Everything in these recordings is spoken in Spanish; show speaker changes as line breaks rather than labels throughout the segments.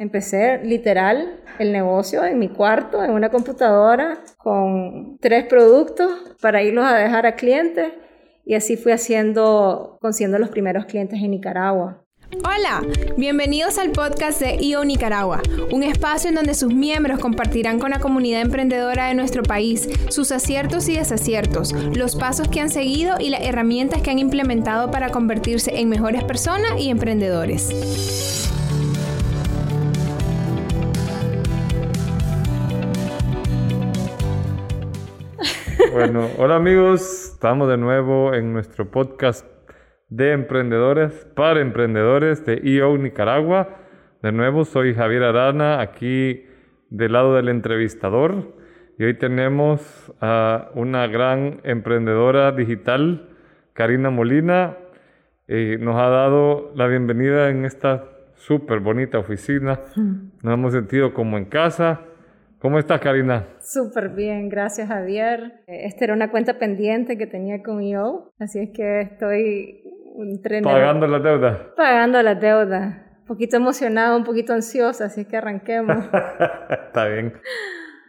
empecé literal el negocio en mi cuarto, en una computadora, con tres productos para irlos a dejar a clientes. Y así fui haciendo, consiguiendo los primeros clientes en Nicaragua.
Hola, bienvenidos al podcast de IO Nicaragua, un espacio en donde sus miembros compartirán con la comunidad emprendedora de nuestro país sus aciertos y desaciertos, los pasos que han seguido y las herramientas que han implementado para convertirse en mejores personas y emprendedores.
Bueno, hola amigos, estamos de nuevo en nuestro podcast de emprendedores para emprendedores de EO Nicaragua. De nuevo, soy Javier Arana, aquí del lado del entrevistador. Y hoy tenemos a una gran emprendedora digital, Karina Molina. y nos ha dado la bienvenida en esta súper bonita oficina. Nos hemos sentido como en casa. ¿Cómo estás, Karina?
Súper bien, gracias, Javier. Esta era una cuenta pendiente que tenía con yo, así es que estoy
Pagando la deuda.
Pagando la deuda. Un poquito emocionado, un poquito ansiosa, así que arranquemos.
está bien.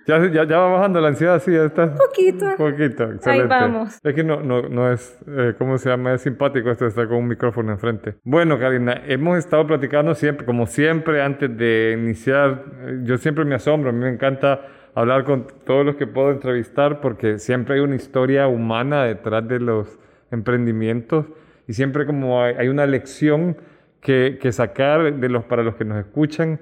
Ya, ya, ya, va bajando la ansiedad, sí, ya está.
Poquito.
Poquito, excelente.
Ahí vamos.
Es que no, no, no es, eh, ¿cómo se llama? Es simpático esto de estar con un micrófono enfrente. Bueno, Karina, hemos estado platicando siempre, como siempre, antes de iniciar. Eh, yo siempre me asombro, a mí me encanta hablar con todos los que puedo entrevistar porque siempre hay una historia humana detrás de los emprendimientos y siempre como hay, una lección que, que, sacar de los, para los que nos escuchan.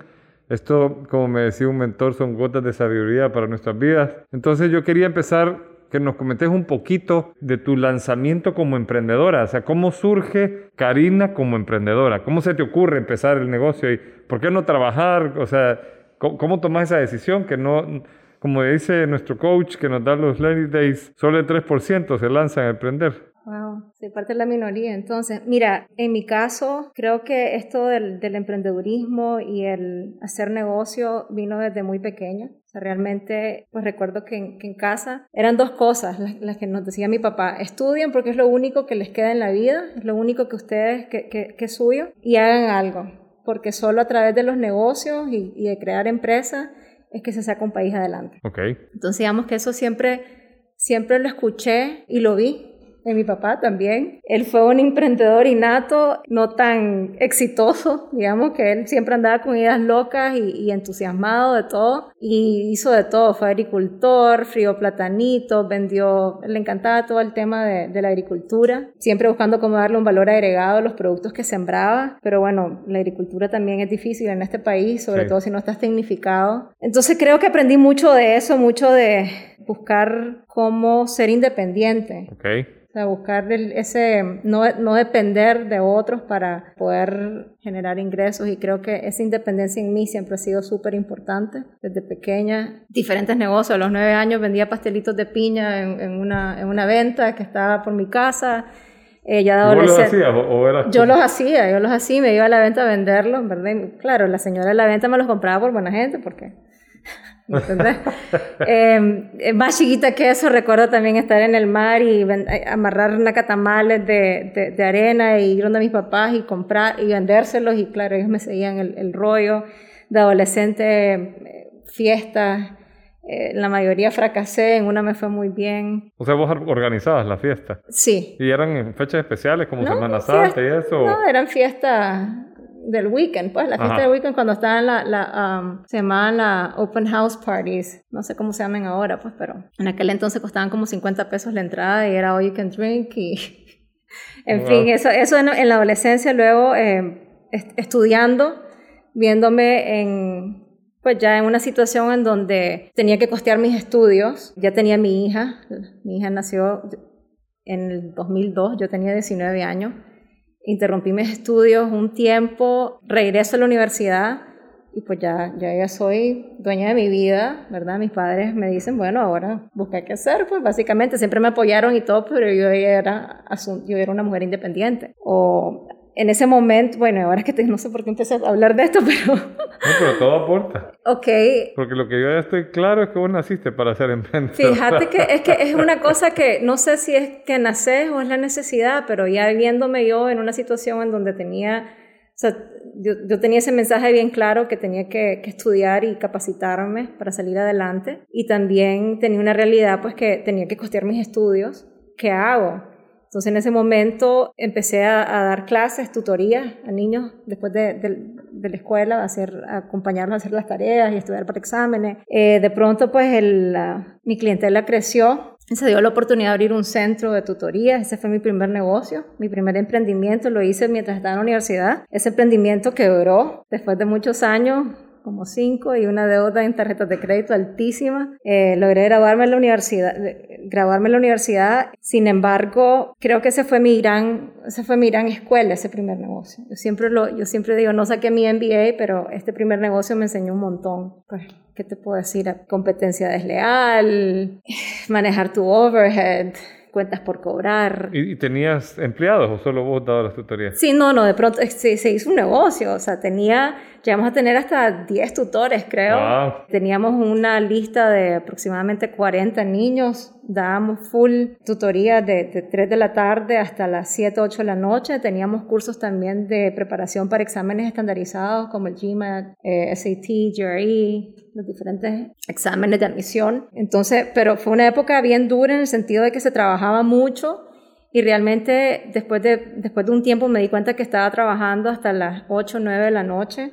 Esto, como me decía un mentor, son gotas de sabiduría para nuestras vidas. Entonces yo quería empezar que nos comentes un poquito de tu lanzamiento como emprendedora, o sea, cómo surge Karina como emprendedora, cómo se te ocurre empezar el negocio y por qué no trabajar, o sea, cómo, cómo tomas esa decisión que no, como dice nuestro coach que nos da los Lady Days, solo el 3% se lanzan a emprender.
Wow, soy parte de la minoría. Entonces, mira, en mi caso, creo que esto del, del emprendedurismo y el hacer negocio vino desde muy pequeña. O sea, realmente, pues recuerdo que en, que en casa eran dos cosas las, las, que nos decía mi papá. Estudien porque es lo único que les queda en la vida, es lo único que ustedes, que, que, que es suyo, y hagan algo. Porque solo a través de los negocios y, y de crear empresas es que se saca un país adelante.
Okay.
Entonces, digamos que eso siempre, siempre lo escuché y lo vi de mi papá también. Él fue un emprendedor innato, no tan exitoso, digamos que él siempre andaba con ideas locas y, entusiasmado de todo y hizo de todo, fue agricultor, frío platanito, vendió, le encantaba todo el tema de, la agricultura, siempre buscando cómo darle un valor agregado a los productos que sembraba, pero bueno, la agricultura también es difícil en este país, sobre todo si no estás tecnificado. Entonces creo que aprendí mucho de eso, mucho de buscar cómo ser independiente.
Okay.
O sea, buscar ese, no, no depender de otros para poder generar ingresos y creo que esa independencia en mí siempre ha sido súper importante desde pequeña. Diferentes negocios, a los nueve años vendía pastelitos de piña en, en, una, en una venta que estaba por mi casa.
Eh, ya ¿Vos los hacías o, eras
Yo los hacía, yo los hacía, me iba a la venta a venderlos, ¿verdad? claro, la señora de la venta me los compraba por buena gente porque eh, más chiquita que eso, recuerdo también estar en el mar y eh, amarrar nacatamales de, de, de, arena y ir donde mis papás y comprar y vendérselos. Y claro, ellos me seguían el, el rollo de adolescente, eh, fiestas. Eh, la mayoría fracasé, en una me fue muy bien.
O sea, vos organizabas la fiesta.
Sí.
¿Y eran en fechas especiales como Semana Santa y eso?
No, eran fiestas del weekend, pues la fiesta del weekend cuando estaban la, la um, se llamaban la open house parties, no sé cómo se llaman ahora, pues, pero en aquel entonces costaban como 50 pesos la entrada y era all you can drink y, en fin, eso, eso en, la adolescencia, luego eh, estudiando, viéndome en, pues ya en una situación en donde tenía que costear mis estudios, ya tenía mi hija, mi hija nació en el 2002, yo tenía 19 años, interrumpí mis estudios un tiempo, regreso a la universidad y pues ya, ya, soy dueña de mi vida, ¿verdad? Mis padres me dicen, bueno, ahora busca qué hacer, pues básicamente siempre me apoyaron y todo, pero yo era, yo era una mujer independiente. En ese momento, bueno, ahora es que te, no sé por qué empecé a hablar de esto, pero...
No, pero todo aporta.
Ok.
Porque lo que yo ya estoy claro es que vos naciste para ser emprendedor.
Fíjate que es que es una cosa que no sé si es que naces o es la necesidad, pero ya viéndome yo en una situación en donde tenía, o sea, yo, tenía ese mensaje bien claro que tenía que, que, estudiar y capacitarme para salir adelante. Y también tenía una realidad, pues que tenía que costear mis estudios. ¿Qué hago? Entonces en ese momento empecé a, dar clases, tutorías a niños después de, de, la escuela, a, hacer, a acompañarlos a hacer las tareas y estudiar para exámenes. Eh, de pronto pues el, mi clientela creció se dio la oportunidad de abrir un centro de tutorías. Ese fue mi primer negocio, mi primer emprendimiento. Lo hice mientras estaba en la universidad. Ese emprendimiento quebró después de muchos años como cinco y una deuda en tarjetas de crédito altísima. Eh, logré graduarme en la universidad, graduarme en la universidad. Sin embargo, creo que ese fue mi gran, ese fue mi gran escuela, ese primer negocio. Yo siempre lo, yo siempre digo, no saqué mi MBA, pero este primer negocio me enseñó un montón. Pues, ¿qué te puedo decir? Competencia desleal, manejar tu overhead, cuentas por cobrar.
¿Y, tenías empleados o solo vos dabas las tutorías?
Sí, no, no, de pronto se, se hizo un negocio, o sea, tenía Llegamos a tener hasta 10 tutores, creo. Teníamos una lista de aproximadamente 40 niños. Dábamos full tutoría de, 3 de la tarde hasta las 7, 8 de la noche. Teníamos cursos también de preparación para exámenes estandarizados como el GMAT, eh, SAT, GRE, los diferentes exámenes de admisión. Entonces, pero fue una época bien dura en el sentido de que se trabajaba mucho y realmente después de, después de un tiempo me di cuenta que estaba trabajando hasta las 8 o 9 de la noche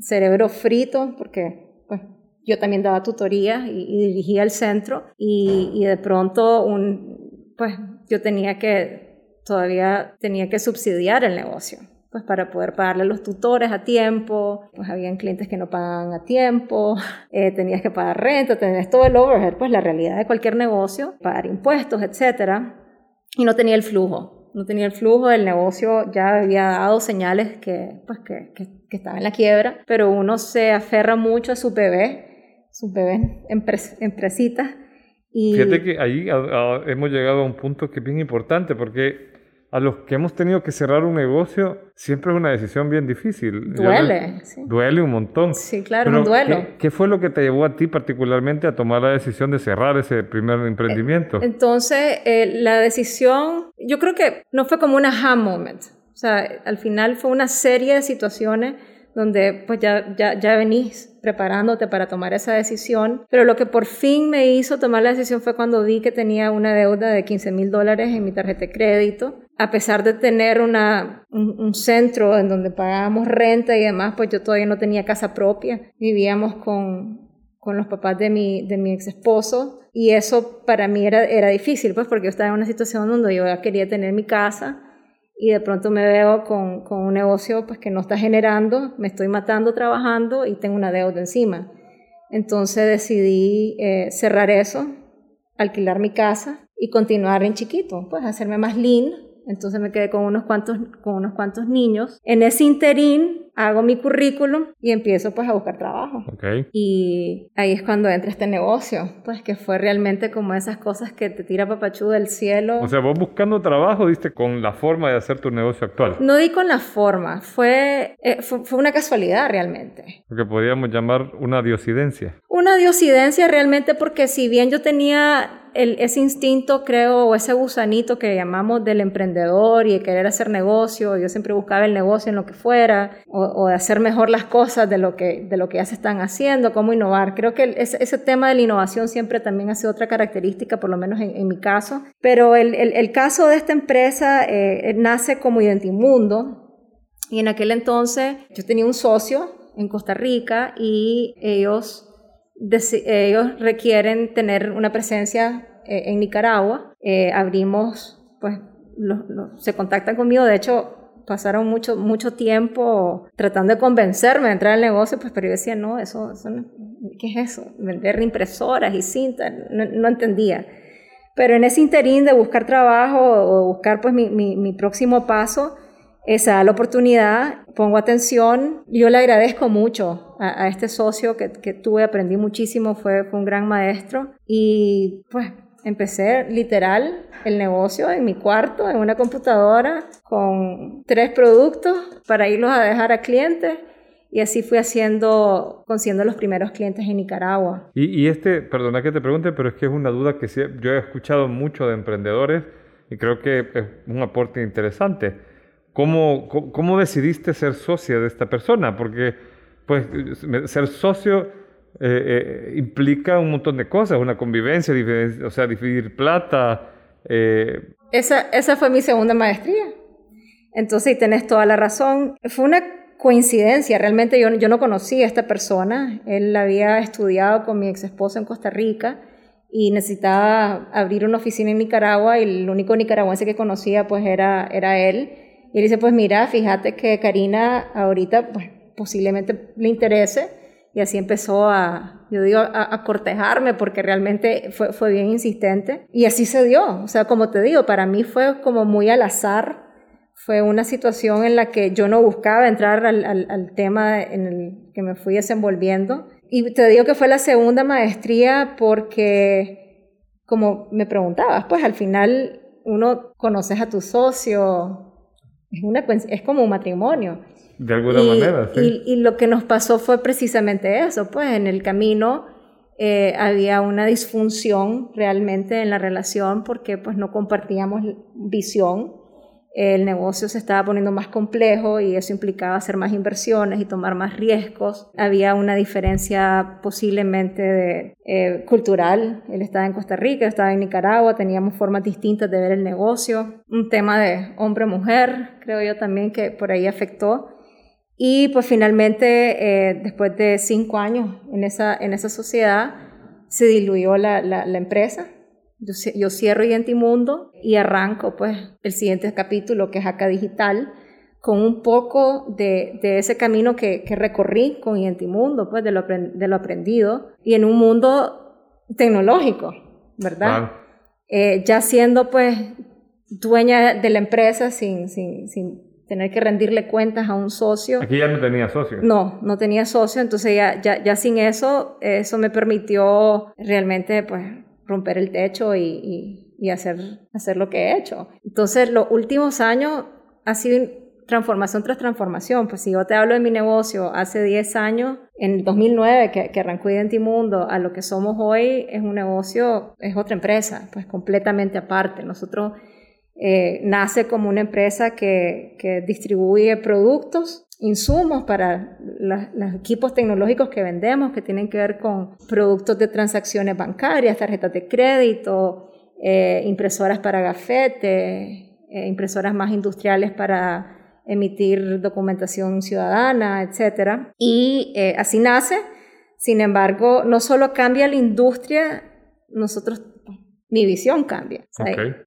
cerebro frito, porque pues, yo también daba tutorías y, dirigía el centro, y, de pronto un, pues, yo tenía que, todavía tenía que subsidiar el negocio pues para poder pagarle a los tutores a tiempo, pues habían clientes que no pagaban a tiempo, eh, tenías que pagar renta, tenías todo el overhead, pues la realidad de cualquier negocio, pagar impuestos, etcétera, y no tenía el flujo. No tenía el flujo, el negocio ya había dado señales que, pues, que, que, estaba en la quiebra, pero uno se aferra mucho a su bebé, su bebé empresita. Y...
Fíjate que ahí hemos llegado a un punto que es bien importante porque a los que hemos tenido que cerrar un negocio, siempre es una decisión bien difícil.
Duele. sí.
Duele un montón.
Sí, claro, un duelo.
¿qué, fue lo que te llevó a ti particularmente a tomar la decisión de cerrar ese primer emprendimiento?
Eh, entonces, eh, la decisión, yo creo que no fue como un aha moment. O sea, al final fue una serie de situaciones donde pues ya, ya, ya venís preparándote para tomar esa decisión, pero lo que por fin me hizo tomar la decisión fue cuando vi que tenía una deuda de 15 mil dólares en mi tarjeta de crédito. A pesar de tener un, centro en donde pagábamos renta y demás, pues yo todavía no tenía casa propia. Vivíamos con, con los papás de mi, de mi ex esposo y eso para mí era, era difícil, pues porque yo estaba en una situación donde yo quería tener mi casa y de pronto me veo con, con, un negocio pues, que no está generando, me estoy matando trabajando y tengo una deuda encima. Entonces decidí eh, cerrar eso, alquilar mi casa y continuar en chiquito, pues hacerme más lean. Entonces me quedé con unos cuantos, con unos cuantos niños. En ese interín hago mi currículum y empiezo pues a buscar trabajo.
Okay.
Y ahí es cuando entra este negocio, pues que fue realmente como esas cosas que te tira papachú del cielo.
O sea, vos buscando trabajo diste con la forma de hacer tu negocio actual.
No di con la forma, fue, eh, fue, fue, una casualidad realmente.
Lo que podríamos llamar una diosidencia.
Una diosidencia realmente porque si bien yo tenía el, ese instinto, creo, o ese gusanito que llamamos del emprendedor y de querer hacer negocio, yo siempre buscaba el negocio en lo que fuera, o, de hacer mejor las cosas de lo, que, de lo que ya se están haciendo, cómo innovar. Creo que ese, tema de la innovación siempre también hace otra característica, por lo menos en, mi caso. Pero el, el, caso de esta empresa eh, nace como Identimundo, y en aquel entonces yo tenía un socio en Costa Rica y ellos ellos requieren tener una presencia eh, en Nicaragua. Eh, abrimos, pues, se contactan conmigo. De hecho, pasaron mucho, mucho tiempo tratando de convencerme de entrar al negocio, pues, pero yo decía, no, eso, ¿qué es eso? Vender impresoras y cintas, no, entendía. Pero en ese interín de buscar trabajo o buscar, pues, mi, mi, mi próximo paso, esa da la oportunidad, pongo atención. Yo le agradezco mucho a, este socio que, que, tuve, aprendí muchísimo, fue, fue un gran maestro y pues empecé literal el negocio en mi cuarto, en una computadora, con tres productos para irlos a dejar a clientes. Y así fui haciendo, consiguiendo los primeros clientes en Nicaragua.
Y, y este, perdona que te pregunte, pero es que es una duda que yo he escuchado mucho de emprendedores y creo que es un aporte interesante ¿cómo, cómo, decidiste ser socia de esta persona? Porque pues ser socio eh, eh, implica un montón de cosas, una convivencia, o sea, dividir plata.
Eh. Esa, esa fue mi segunda maestría. Entonces, y tenés toda la razón. Fue una coincidencia, realmente yo, yo no conocía a esta persona. Él había estudiado con mi ex esposa en Costa Rica y necesitaba abrir una oficina en Nicaragua y el único nicaragüense que conocía pues era, era él. Y él dice, pues mira, fíjate que Karina ahorita pues, posiblemente le interese. Y así empezó a, yo digo, a, cortejarme porque realmente fue, fue bien insistente. Y así se dio. O sea, como te digo, para mí fue como muy al azar. Fue una situación en la que yo no buscaba entrar al, al, al tema en el que me fui desenvolviendo y te digo que fue la segunda maestría porque, como me preguntabas, pues al final uno conoces a tu socio, es, una, es como un matrimonio.
De alguna manera,
sí. Y, lo que nos pasó fue precisamente eso, pues en el camino eh, había una disfunción realmente en la relación porque pues no compartíamos visión el negocio se estaba poniendo más complejo y eso implicaba hacer más inversiones y tomar más riesgos. Había una diferencia posiblemente de, eh, cultural. Él estaba en Costa Rica, estaba en Nicaragua, teníamos formas distintas de ver el negocio. Un tema de hombre-mujer, creo yo también que por ahí afectó. Y pues finalmente, eh, después de cinco años en esa, en esa sociedad, se diluyó la, la, la empresa yo, cierro Identimundo y arranco pues el siguiente capítulo que es acá digital con un poco de, de ese camino que, que, recorrí con Identimundo, pues de lo, de lo aprendido y en un mundo tecnológico, ¿verdad? Eh, ya siendo pues dueña de la empresa sin, sin, sin tener que rendirle cuentas a un socio.
Aquí ya no tenía socio.
No, no tenía socio, entonces ya, ya, ya sin eso, eso me permitió realmente pues romper el techo y, y, hacer, hacer lo que he hecho. Entonces, los últimos años ha sido transformación tras transformación. Pues si yo te hablo de mi negocio hace 10 años, en 2009 que, que arrancó Identimundo, a lo que somos hoy es un negocio, es otra empresa, pues completamente aparte. Nosotros eh, nace como una empresa que, distribuye productos insumos para los equipos tecnológicos que vendemos, que tienen que ver con productos de transacciones bancarias, tarjetas de crédito, eh, impresoras para gafete, eh, impresoras más industriales para emitir documentación ciudadana, etc. Y así nace. Sin embargo, no solo cambia la industria, nosotros, mi visión cambia.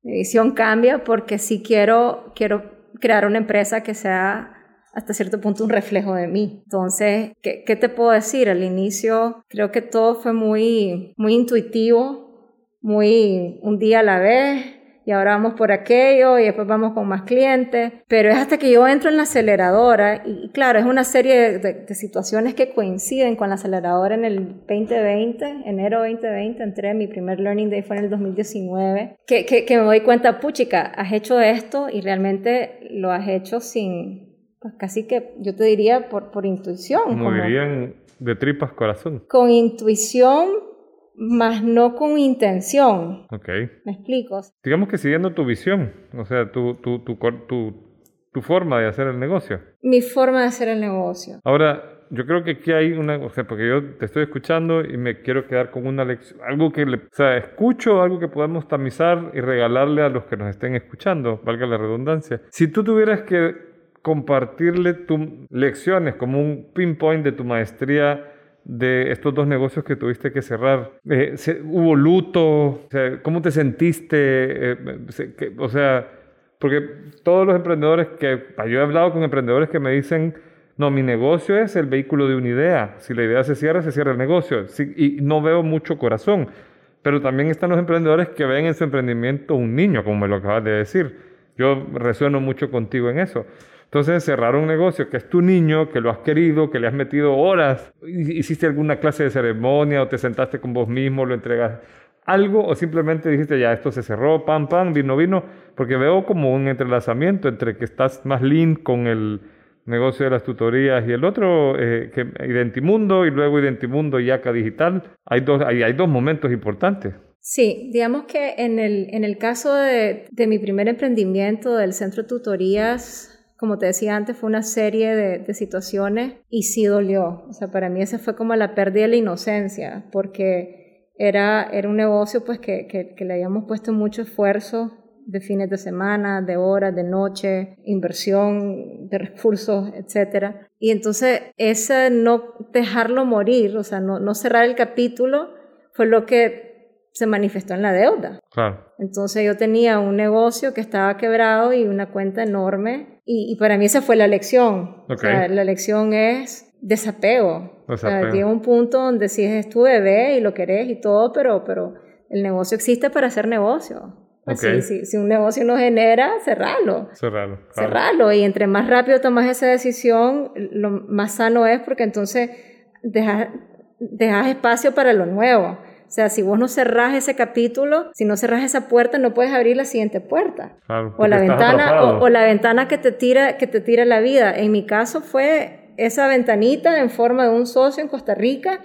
Mi visión cambia porque sí quiero, quiero crear una empresa que sea hasta cierto punto un reflejo de mí. Entonces, ¿qué, ¿qué, te puedo decir? Al inicio creo que todo fue muy, muy intuitivo, muy un día a la vez y ahora vamos por aquello y después vamos con más clientes, pero es hasta que yo entro en la aceleradora y, claro, es una serie de, situaciones que coinciden con la aceleradora en el 2020, enero 2020, entré, mi primer Learning Day fue en el 2019, que, que, que me doy cuenta, puchica, has hecho esto y realmente lo has hecho sin, pues casi que yo te diría por, por intuición.
Como, dirían de tripas corazón.
Con intuición, más no con intención.
Ok.
¿Me explico?
Digamos que siguiendo tu visión, o sea, tu, tu, tu, tu, forma de hacer el negocio.
Mi forma de hacer el negocio.
Ahora, yo creo que aquí hay una, o sea, porque yo te estoy escuchando y me quiero quedar con una lección, algo que, le, o sea, escucho, algo que podemos tamizar y regalarle a los que nos estén escuchando, valga la redundancia. Si tú tuvieras que compartirle tus lecciones como un pinpoint de tu maestría de estos dos negocios que tuviste que cerrar. Eh, ¿Hubo luto? ¿Cómo te sentiste? Eh, o sea, porque todos los emprendedores que, yo he hablado con emprendedores que me dicen, no, mi negocio es el vehículo de una idea. Si la idea se cierra, se cierra el negocio. y no veo mucho corazón. Pero también están los emprendedores que ven en su emprendimiento un niño, como me lo acabas de decir. Yo resueno mucho contigo en eso. Entonces, cerrar un negocio que es tu niño, que lo has querido, que le has metido horas, hiciste alguna clase de ceremonia o te sentaste con vos mismo, lo entregas algo o simplemente dijiste ya esto se cerró, pam, pam, vino, vino, porque veo como un entrelazamiento entre que estás más lean con el negocio de las tutorías y el otro, eh, que Identimundo y luego Identimundo y Yaca Digital. Hay dos, hay, hay dos momentos importantes.
Sí, digamos que en el, en el caso de, de mi primer emprendimiento del centro de tutorías, como te decía antes, fue una serie de, situaciones y sí dolió. O sea, para mí esa fue como la pérdida de la inocencia, porque era, era un negocio pues que, que, le habíamos puesto mucho esfuerzo de fines de semana, de horas, de noche, inversión de recursos, etc. Y entonces ese no dejarlo morir, o sea, no, no cerrar el capítulo, fue lo que se manifestó en la deuda.
Claro.
Entonces yo tenía un negocio que estaba quebrado y una cuenta enorme y, para mí esa fue la lección. O sea, la lección es desapego. O sea, llega un punto donde si es tu bebé y lo querés y todo, pero, pero el negocio existe para hacer negocio. Okay. Si, si, un negocio no genera, cerralo.
Cerralo.
Cerralo. Y entre más rápido tomas esa decisión, lo más sano es porque entonces dejas, dejas espacio para lo nuevo. O sea, si vos no cerrás ese capítulo, si no cerrás esa puerta, no puedes abrir la siguiente puerta. o la ventana, o, la ventana que te tira, que te tira la vida. En mi caso fue esa ventanita en forma de un socio en Costa Rica.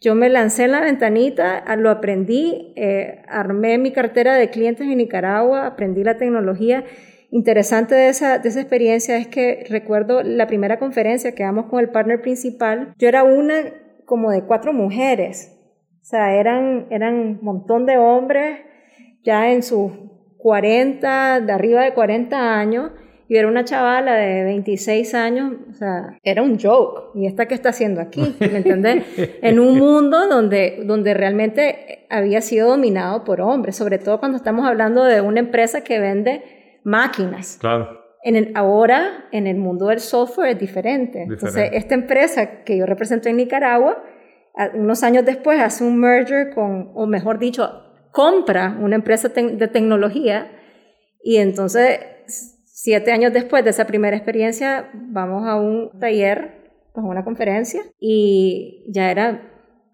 Yo me lancé en la ventanita, lo aprendí, eh, armé mi cartera de clientes en Nicaragua, aprendí la tecnología. Interesante de esa, de esa experiencia es que recuerdo la primera conferencia que damos con el partner principal, yo era una como de cuatro mujeres o sea, eran, eran un montón de hombres ya en sus 40, de arriba de 40 años, y era una chavala de 26 años, o sea, era un joke. ¿Y esta qué está haciendo aquí? ¿Me entiendes? en un mundo donde, donde realmente había sido dominado por hombres, sobre todo cuando estamos hablando de una empresa que vende máquinas.
Claro.
En el, ahora, en el mundo del software es diferente. diferente. Entonces, esta empresa que yo represento en Nicaragua, unos años después hace un merger con, o mejor dicho, compra una empresa de tecnología y entonces siete años después de esa primera experiencia vamos a un taller, a una conferencia y ya eran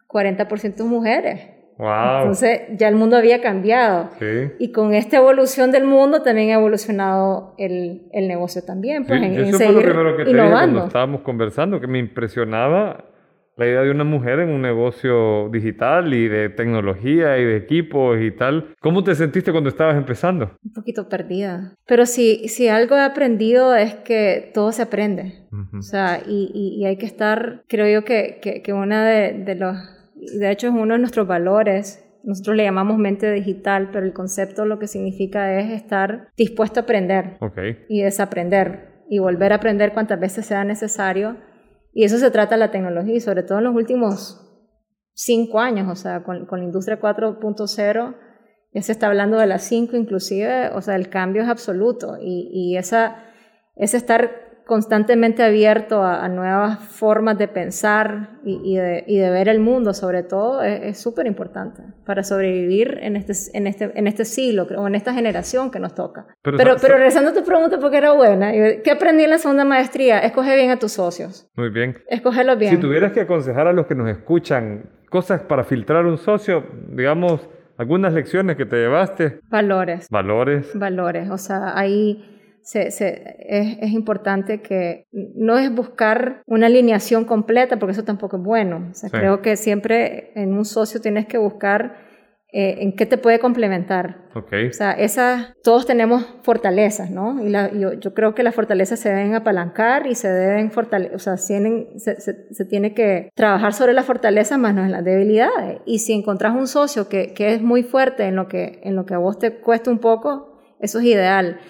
40% mujeres.
Wow.
Entonces ya el mundo había cambiado.
Sí.
Y con esta evolución del mundo también ha evolucionado el, el negocio también. Pues,
en, eso fue lo primero que te dije cuando estábamos conversando, que me impresionaba la idea de una mujer en un negocio digital y de tecnología y de equipos y tal. ¿Cómo te sentiste cuando estabas empezando?
Un poquito perdida. Pero si, si algo he aprendido es que todo se aprende. O sea, y, y, hay que estar, creo yo que, que, que una de, de los, de hecho es uno de nuestros valores nosotros le llamamos mente digital, pero el concepto lo que significa es estar dispuesto a aprender
okay.
y desaprender y volver a aprender cuantas veces sea necesario y eso se trata la tecnología, y sobre todo en los últimos cinco años, o sea, con, la industria 4.0, ya se está hablando de las 5 inclusive, o sea, el cambio es absoluto. Y, y esa, ese estar constantemente abierto a, nuevas formas de pensar y, de, y, de, ver el mundo, sobre todo, es súper importante para sobrevivir en este, en, este, en este siglo o en esta generación que nos toca. Pero, pero, regresando a tu pregunta, porque era buena, ¿qué aprendí en la segunda maestría? Escoge bien a tus socios.
Muy bien.
Escogerlos bien.
Si tuvieras que aconsejar a los que nos escuchan cosas para filtrar un socio, digamos, algunas lecciones que te llevaste.
Valores.
Valores.
Valores. O sea, ahí se, se, es, es, importante que no es buscar una alineación completa, porque eso tampoco es bueno. O sea, Creo que siempre en un socio tienes que buscar eh, en qué te puede complementar.
Okay.
O sea, esas, todos tenemos fortalezas, ¿no? Y la, yo, yo, creo que las fortalezas se deben apalancar y se deben fortalecer, o sea, tienen, se, se, se, tiene que trabajar sobre las fortalezas más no en las debilidades. Y si encontrás un socio que, que es muy fuerte en lo que, en lo que a vos te cuesta un poco, eso es ideal.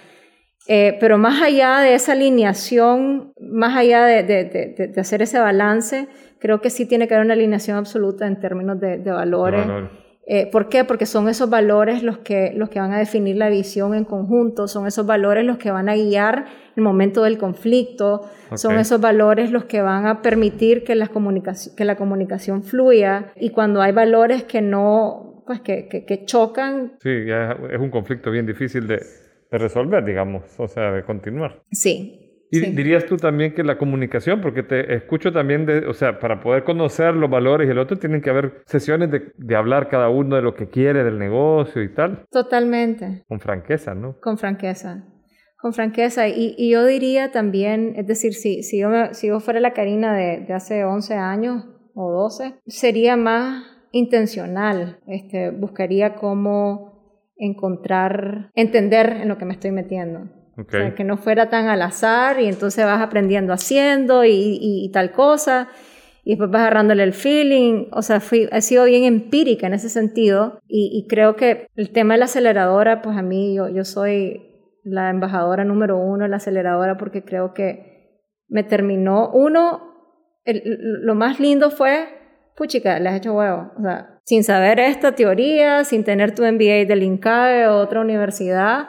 Eh, pero más allá de esa alineación, más allá de, de, de, hacer ese balance, creo que sí tiene que haber una alineación absoluta en términos de, valores. Eh, ¿Por qué? Porque son esos valores los que, los que van a definir la visión en conjunto, son esos valores los que van a guiar el momento del conflicto, son esos valores los que van a permitir que la, comunicación, que la comunicación fluya y cuando hay valores que no, pues que, que, que chocan.
Sí, ya es un conflicto bien difícil de, de resolver, digamos, o sea, de continuar.
Sí.
Y dirías tú también que la comunicación, porque te escucho también de, o sea, para poder conocer los valores y el otro, tienen que haber sesiones de, de hablar cada uno de lo que quiere del negocio y tal.
Totalmente.
Con franqueza, ¿no?
Con franqueza. Con franqueza. Y, y yo diría también, es decir, si, si, yo, si yo fuera la Karina de, de hace 11 años o 12, sería más intencional. Este, buscaría cómo encontrar, entender en lo que me estoy metiendo. O sea, que no fuera tan al azar y entonces vas aprendiendo haciendo y, y, tal cosa y después vas agarrándole el feeling. O sea, fui, he sido bien empírica en ese sentido y, y, creo que el tema de la aceleradora, pues a mí yo, yo soy la embajadora número uno de la aceleradora porque creo que me terminó, uno, lo más lindo fue, puchica, le has hecho huevo. O sea, sin saber esta teoría, sin tener tu MBA del INCAE o otra universidad,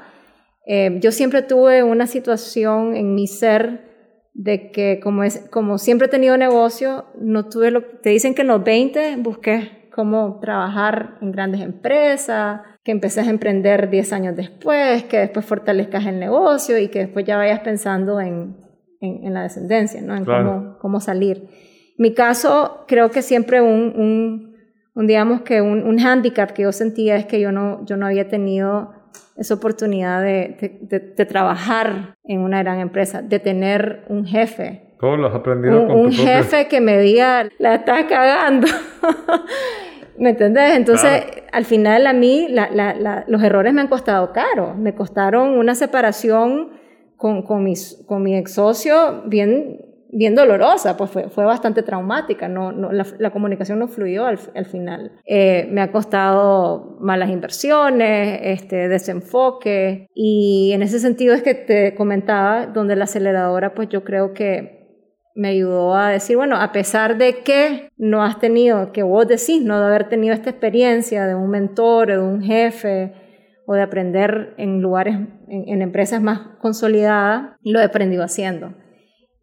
eh, yo siempre tuve una situación en mi ser de que como, es, como siempre he tenido negocio, no tuve lo te dicen que en los 20 busqué cómo trabajar en grandes empresas, que empecé a emprender 10 años después, que después fortalezcas el negocio y que después ya vayas pensando en, en, la descendencia, ¿no? en cómo, cómo salir. Mi caso, creo que siempre un, un, digamos que un, un hándicap que yo sentía es que yo no, yo no había tenido esa oportunidad de, de, trabajar en una gran empresa, de tener un jefe.
¿Cómo lo has aprendido
un, un jefe que me diga, la estás cagando. ¿Me entendés? Entonces, al final a mí la, la, los errores me han costado caro. Me costaron una separación con, con, mis, con mi ex socio bien bien dolorosa, pues fue, fue bastante traumática, no, la, comunicación no fluyó al, al final. Eh, me ha costado malas inversiones, este, desenfoque, y en ese sentido es que te comentaba, donde la aceleradora, pues yo creo que me ayudó a decir, bueno, a pesar de que no has tenido, que vos decís, no de haber tenido esta experiencia de un mentor, de un jefe, o de aprender en lugares, en, en empresas más consolidadas, lo he aprendido haciendo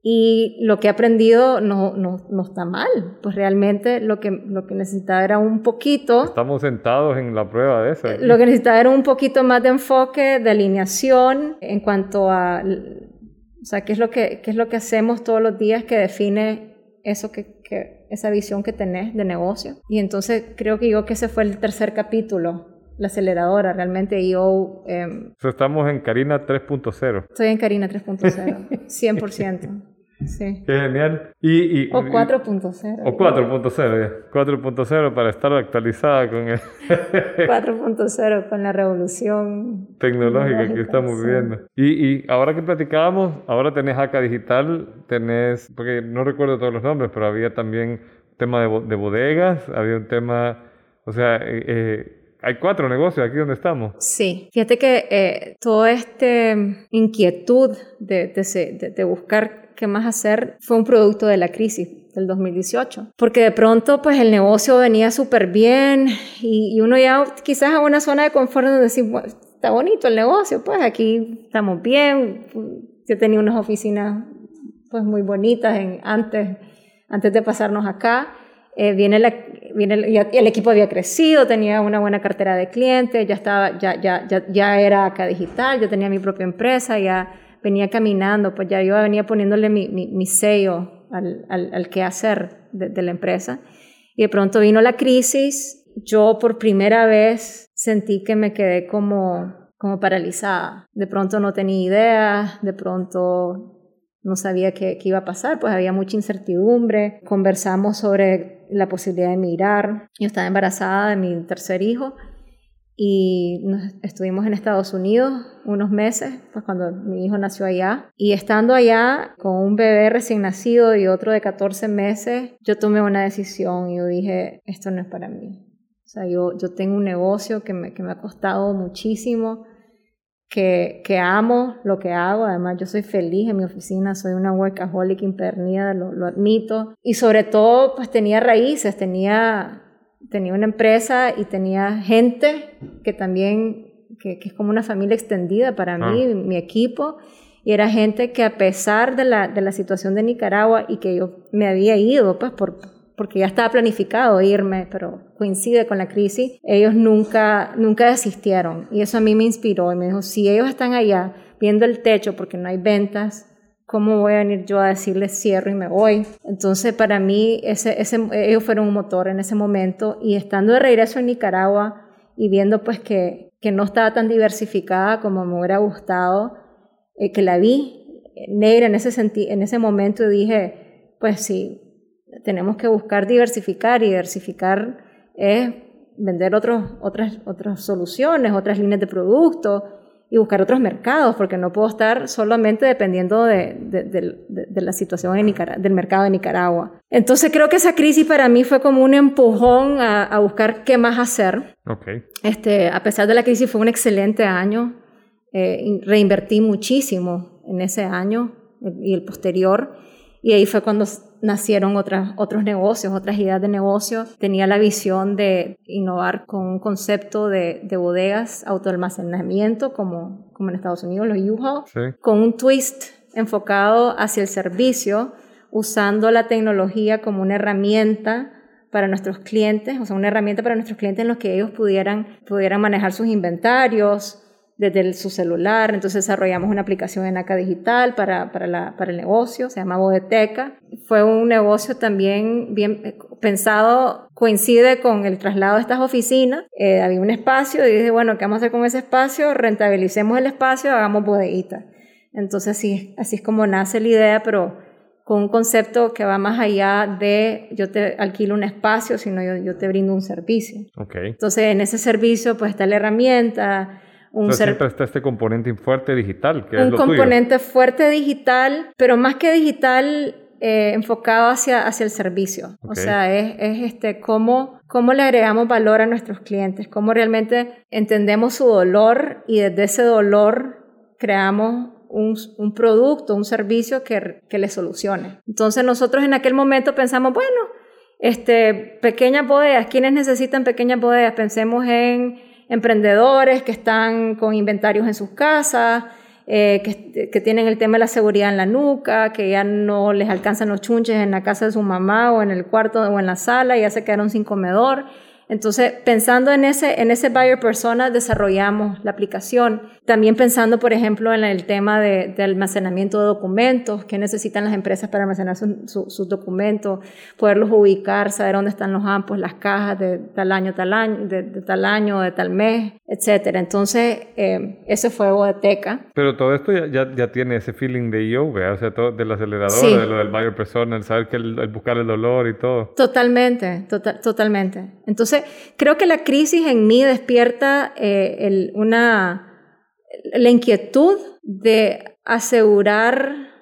y lo que he aprendido no, no, no, está mal, pues realmente lo que, lo que necesitaba era un poquito...
Estamos sentados en la prueba de eso.
Lo que necesitaba era un poquito más de enfoque, de alineación en cuanto a... O sea, qué es lo que, qué es lo que hacemos todos los días que define eso que, que, esa visión que tenés de negocio. Y entonces creo que yo que ese fue el tercer capítulo la aceleradora, realmente yo...
Eh, estamos en Karina 3.0.
Estoy en Karina 3.0, 100%. Sí.
Qué genial. Y,
o 4.0.
O 4.0, 4.0 para estar actualizada con el
4.0 con la revolución
tecnológica que estamos viviendo. Y, y, ahora que platicábamos, ahora tenés ACA Digital, tenés, porque no recuerdo todos los nombres, pero había también tema de, de bodegas, había un tema, o sea, eh, eh hay cuatro negocios aquí donde estamos.
Sí, fíjate que eh, toda esta inquietud de, de, de, buscar qué más hacer fue un producto de la crisis del 2018. Porque de pronto, pues el negocio venía súper bien y, uno ya quizás a una zona de confort donde decir, está bonito el negocio, pues aquí estamos bien. Yo tenía unas oficinas pues muy bonitas en, antes, antes de pasarnos acá. Eh, viene, la, viene el, equipo había crecido, tenía una buena cartera de clientes, ya, estaba, ya, ya, ya, ya era acá digital, yo tenía mi propia empresa, ya venía caminando, pues ya yo venía poniéndole mi, mi, sello al, al, al quehacer de, de la empresa. Y de pronto vino la crisis, yo por primera vez sentí que me quedé como, como paralizada. De pronto no tenía idea, de pronto no sabía qué, qué, iba a pasar, pues había mucha incertidumbre. Conversamos sobre la posibilidad de emigrar. Yo estaba embarazada de mi tercer hijo y estuvimos en Estados Unidos unos meses, pues cuando mi hijo nació allá. Y estando allá con un bebé recién nacido y otro de 14 meses, yo tomé una decisión y yo dije, esto no es para mí. O sea, yo, yo tengo un negocio que me, que me ha costado muchísimo, que, que, amo lo que hago. Además, yo soy feliz en mi oficina, soy una workaholic impernida, lo, lo admito. Y sobre todo, pues tenía raíces, tenía tenía una empresa y tenía gente que también, que, es como una familia extendida para mí, ah. mi equipo, y era gente que a pesar de la, de la situación de Nicaragua y que yo me había ido, pues por, porque ya estaba planificado irme, pero coincide con la crisis, ellos nunca, nunca desistieron. Y eso a mí me inspiró y me dijo, si ellos están allá viendo el techo porque no hay ventas, ¿cómo voy a venir yo a decirles cierro y me voy? Entonces, para mí, ese, ese, ellos fueron un motor en ese momento. Y estando de regreso en Nicaragua y viendo pues que, que no estaba tan diversificada como me hubiera gustado, eh, que la vi negra en ese, en ese momento dije, pues sí, tenemos que buscar diversificar. Y diversificar es vender otros, otras, otras soluciones, otras líneas de producto y buscar otros mercados, porque no puedo estar solamente dependiendo de, la situación en del mercado de Nicaragua. Entonces creo que esa crisis para mí fue como un empujón a, buscar qué más hacer.
Okay.
Este, a pesar de la crisis fue un excelente año, eh, reinvertí muchísimo en ese año y el posterior, y ahí fue cuando nacieron otras, otros negocios, otras ideas de negocio. Tenía la visión de innovar con un concepto de, de bodegas, autoalmacenamiento, como, como en Estados Unidos, los U-Haul, con un twist enfocado hacia el servicio, usando la tecnología como una herramienta para nuestros clientes, o sea, una herramienta para nuestros clientes en los que ellos pudieran, pudieran manejar sus inventarios, desde su celular. Entonces desarrollamos una aplicación en ACA Digital para, para, la, para el negocio, se llama Bodeteca. Fue un negocio también bien eh, pensado, coincide con el traslado de estas oficinas. Eh, había un espacio y dije, bueno, ¿qué vamos a hacer con ese espacio? Rentabilicemos el espacio, hagamos bodeguita. Entonces así, así es como nace la idea, pero con un concepto que va más allá de yo te alquilo un espacio, sino yo, yo te brindo un servicio.
Okay.
Entonces en ese servicio pues está la herramienta,
un siempre está este componente fuerte digital, que
un
es lo
componente fuerte digital, pero más que digital, eh, enfocado hacia, hacia el servicio. O sea, es, es, este, cómo, cómo le agregamos valor a nuestros clientes, cómo realmente entendemos su dolor y desde ese dolor creamos un, un producto, un servicio que, que le solucione. Entonces nosotros en aquel momento pensamos, bueno, este, pequeñas bodegas, ¿quiénes necesitan pequeñas bodegas? Pensemos en emprendedores que están con inventarios en sus casas, eh, que, que, tienen el tema de la seguridad en la nuca, que ya no les alcanzan los chunches en la casa de su mamá o en el cuarto o en la sala, ya se quedaron sin comedor. Entonces, pensando en ese, en ese buyer persona, desarrollamos la aplicación. También pensando, por ejemplo, en el tema de, almacenamiento de documentos, qué necesitan las empresas para almacenar sus documentos, poderlos ubicar, saber dónde están los ampos, las cajas de tal año, tal año, de, tal año, de tal mes, etcétera. Entonces, eh, ese fue Bodeteca.
Pero todo esto ya, ya, tiene ese feeling de yo, o sea, todo del acelerador, de lo del buyer persona, el saber que el, buscar el dolor y todo.
Totalmente, total, totalmente. Entonces, creo que la crisis en mí despierta eh, una, la inquietud de asegurar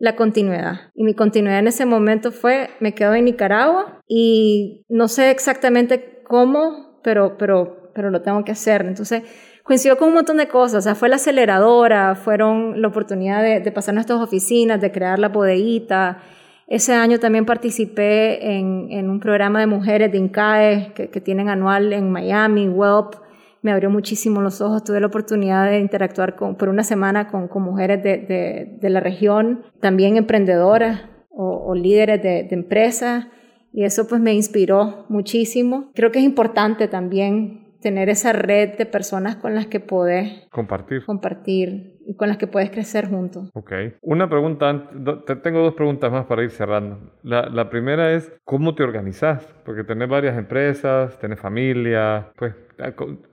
la continuidad. Y mi continuidad en ese momento fue, me quedo en Nicaragua y no sé exactamente cómo, pero, pero, pero lo tengo que hacer. Entonces, coincidió con un montón de cosas. O sea, fue la aceleradora, fueron la oportunidad de, de pasar nuestras oficinas, de crear la bodeguita, ese año también participé en, un programa de mujeres de INCAE que, tienen anual en Miami, WELP. Me abrió muchísimo los ojos. Tuve la oportunidad de interactuar por una semana con, mujeres de, la región, también emprendedoras o, líderes de, de empresas. Y eso pues me inspiró muchísimo. Creo que es importante también tener esa red de personas con las que podés
compartir.
compartir con las que puedes crecer juntos.
Ok. Una pregunta, te tengo dos preguntas más para ir cerrando. La, la primera es, ¿cómo te organizas? Porque tenés varias empresas, tenés familia, pues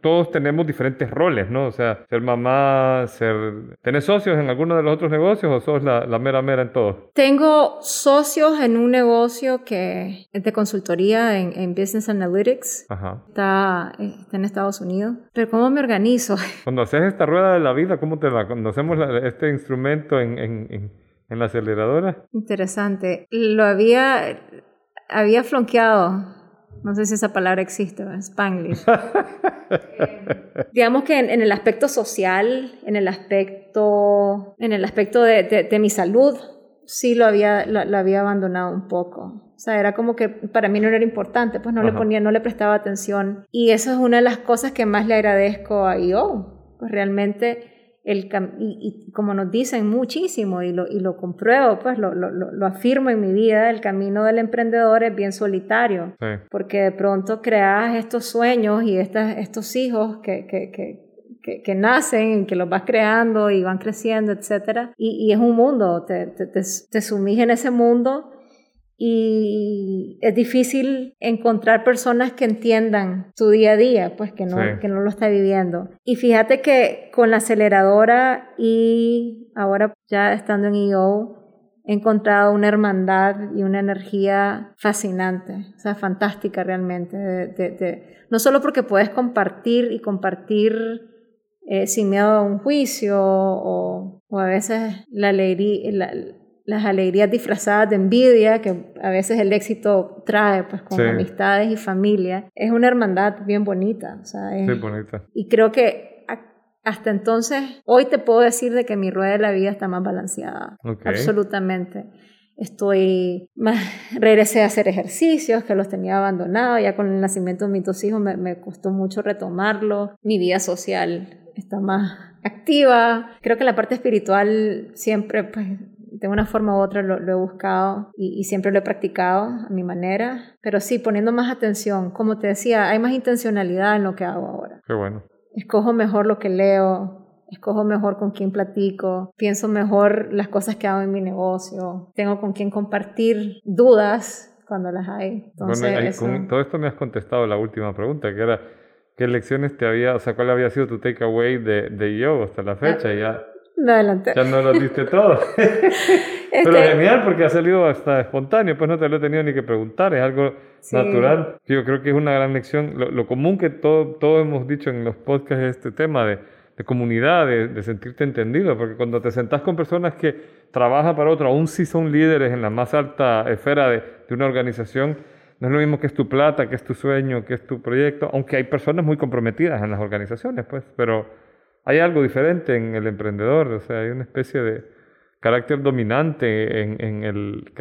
todos tenemos diferentes roles, ¿no? O sea, ser mamá, ser... ¿Tenés socios en alguno de los otros negocios o sos la, la mera mera en todo?
Tengo socios en un negocio que es de consultoría en, en Business Analytics.
Ajá.
Está, está, en Estados Unidos. Pero ¿cómo me organizo?
Cuando haces esta rueda de la vida, ¿cómo te va? Cuando hacemos este instrumento en, en, en, la aceleradora.
Interesante. Lo había, había flonqueado. No sé si esa palabra existe, en Spanglish. digamos que en, el aspecto social, en el aspecto, en el aspecto de, de, mi salud, sí lo había, lo, había abandonado un poco. O sea, era como que para mí no era importante, pues no le ponía, no le prestaba atención. Y eso es una de las cosas que más le agradezco a IO. Pues realmente el, y, como nos dicen muchísimo y lo, y lo compruebo, pues lo, lo, lo, afirmo en mi vida, el camino del emprendedor es bien solitario, porque de pronto creas estos sueños y estas, estos hijos que, que, que, que, nacen, que los vas creando y van creciendo, etc. Y, y es un mundo, te, te, te, te sumís en ese mundo y es difícil encontrar personas que entiendan tu día a día, pues que no, que no lo está viviendo. Y fíjate que con la aceleradora y ahora ya estando en EO, he encontrado una hermandad y una energía fascinante, o sea, fantástica realmente. De, de, no solo porque puedes compartir y compartir eh, sin miedo a un juicio o, o a veces la alegría, las alegrías disfrazadas de envidia que a veces el éxito trae pues con amistades y familia. Es una hermandad bien bonita. O sea,
sí, bonita.
Y creo que hasta entonces, hoy te puedo decir de que mi rueda de la vida está más balanceada. Absolutamente. Estoy más, regresé a hacer ejercicios que los tenía abandonados, ya con el nacimiento de mis dos hijos me, me costó mucho retomarlo. Mi vida social está más activa. Creo que la parte espiritual siempre pues de una forma u otra lo, he buscado y, siempre lo he practicado a mi manera, pero sí, poniendo más atención, como te decía, hay más intencionalidad en lo que hago ahora.
Qué bueno.
Escojo mejor lo que leo, escojo mejor con quién platico, pienso mejor las cosas que hago en mi negocio, tengo con quién compartir dudas cuando las hay. Entonces,
con todo esto me has contestado la última pregunta, que era, ¿qué lecciones te había, o sea, cuál había sido tu takeaway de, de yo hasta la fecha? Ya Ya no lo diste todo. Pero este genial porque ha salido hasta espontáneo, pues no te lo he tenido ni que preguntar, es algo natural. Yo creo que es una gran lección. Lo, común que todos todo hemos dicho en los podcasts es este tema de, de comunidad, de, de, sentirte entendido, porque cuando te sentás con personas que trabajan para otro, aún si son líderes en la más alta esfera de, de una organización, no es lo mismo que es tu plata, que es tu sueño, que es tu proyecto, aunque hay personas muy comprometidas en las organizaciones, pues, pero hay algo diferente en el emprendedor, o sea, hay una especie de carácter dominante en, en, el,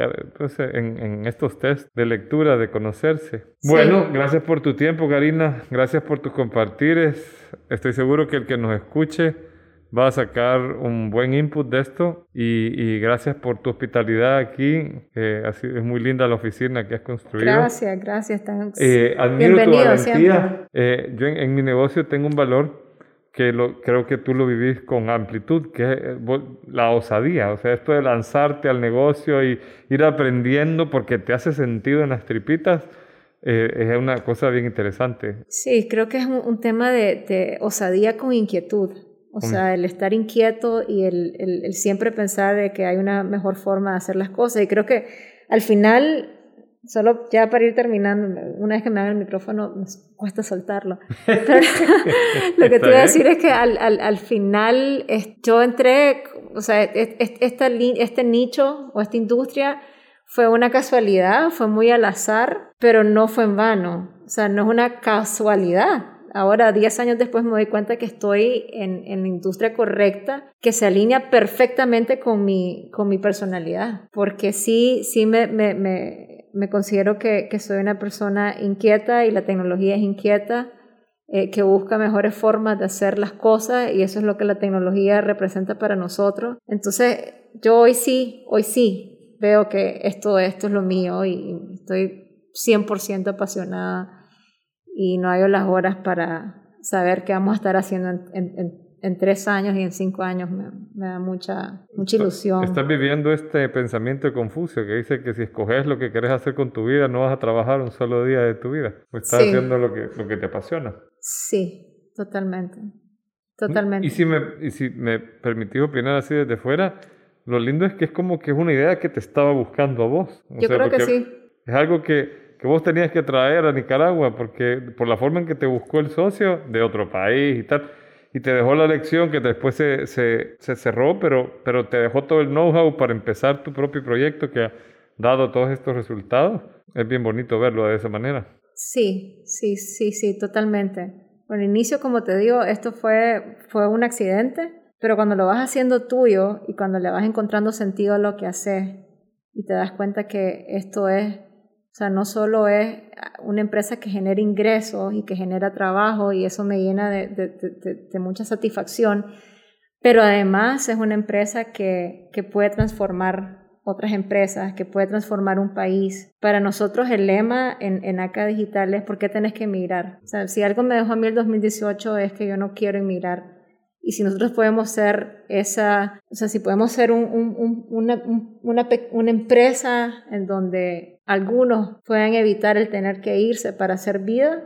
en, en estos test de lectura, de conocerse. Bueno, gracias por tu tiempo, Karina, gracias por tus compartires. Estoy seguro que el que nos escuche va a sacar un buen input de esto y, y gracias por tu hospitalidad aquí. Eh, así, es muy linda la oficina que has construido.
Gracias, gracias.
Eh, admiro tu valentía. Eh, yo en, en mi negocio tengo un valor que lo, creo que tú lo vivís con amplitud, que es eh, la osadía, o sea, esto de lanzarte al negocio y ir aprendiendo porque te hace sentido en las tripitas, eh, es una cosa bien interesante.
Sí, creo que es un, tema de, osadía con inquietud, o sea, el estar inquieto y el, el, siempre pensar de que hay una mejor forma de hacer las cosas, y creo que al final Solo ya para ir terminando, una vez que me hagan el micrófono, me cuesta soltarlo. lo que te iba a decir es que al, al, al final yo entré, o sea, esta, este nicho o esta industria fue una casualidad, fue muy al azar, pero no fue en vano. O sea, no es una casualidad. Ahora, 10 años después, me doy cuenta que estoy en, en, la industria correcta, que se alinea perfectamente con mi, con mi personalidad. Porque sí, sí me, me, me me considero que, que, soy una persona inquieta y la tecnología es inquieta, eh, que busca mejores formas de hacer las cosas y eso es lo que la tecnología representa para nosotros. Entonces, yo hoy sí, hoy sí veo que esto, esto es lo mío y estoy 100% apasionada y no hay las horas para saber qué vamos a estar haciendo en en tres años y en cinco años me, da mucha, mucha ilusión.
Estás viviendo este pensamiento de Confucio que dice que si escoges lo que quieres hacer con tu vida, no vas a trabajar un solo día de tu vida. Pues estás haciendo lo que, lo que te apasiona.
Sí, totalmente. Totalmente.
Y si, me, y si me permitís opinar así desde fuera, lo lindo es que es como que es una idea que te estaba buscando a vos.
Yo creo que sí.
Es algo que, que vos tenías que traer a Nicaragua porque por la forma en que te buscó el socio de otro país y tal y te dejó la lección que después se, se, se cerró, pero, pero te dejó todo el know-how para empezar tu propio proyecto que ha dado todos estos resultados. Es bien bonito verlo de esa manera.
Sí, sí, sí, sí, totalmente. Por el inicio, como te digo, esto fue, fue un accidente, pero cuando lo vas haciendo tuyo y cuando le vas encontrando sentido a lo que haces y te das cuenta que esto es o sea, no solo es una empresa que genera ingresos y que genera trabajo y eso me llena de, de, mucha satisfacción, pero además es una empresa que, que, puede transformar otras empresas, que puede transformar un país. Para nosotros el lema en, en ACA Digital es ¿por qué tenés que emigrar? O sea, si algo me dejó a mí el 2018 es que yo no quiero emigrar. Y si nosotros podemos ser esa, o sea, si podemos ser un, un, una, una, una empresa en donde algunos puedan evitar el tener que irse para hacer vida,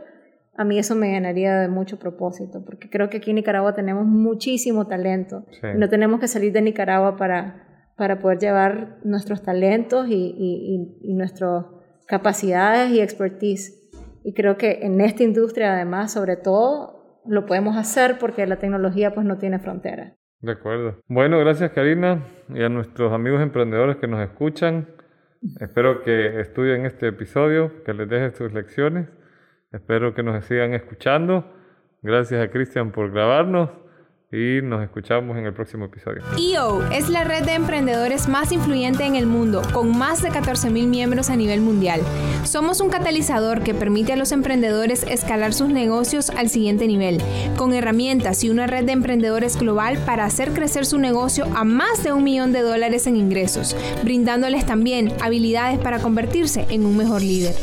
a mí eso me llenaría de mucho propósito, porque creo que aquí en Nicaragua tenemos muchísimo talento. No tenemos que salir de Nicaragua para, para poder llevar nuestros talentos y, y, y, nuestras capacidades y expertise. Y creo que en esta industria, además, sobre todo, lo podemos hacer porque la tecnología pues no tiene frontera.
De acuerdo. Bueno, gracias Karina y a nuestros amigos emprendedores que nos escuchan. Espero que estudien este episodio, que les deje sus lecciones. Espero que nos sigan escuchando. Gracias a Cristian por grabarnos y nos escuchamos en el próximo episodio.
EO es la red de emprendedores más influyente en el mundo, con más de 14.000 miembros a nivel mundial. Somos un catalizador que permite a los emprendedores escalar sus negocios al siguiente nivel, con herramientas y una red de emprendedores global para hacer crecer su negocio a más de un millón de dólares en ingresos, brindándoles también habilidades para convertirse en un mejor líder.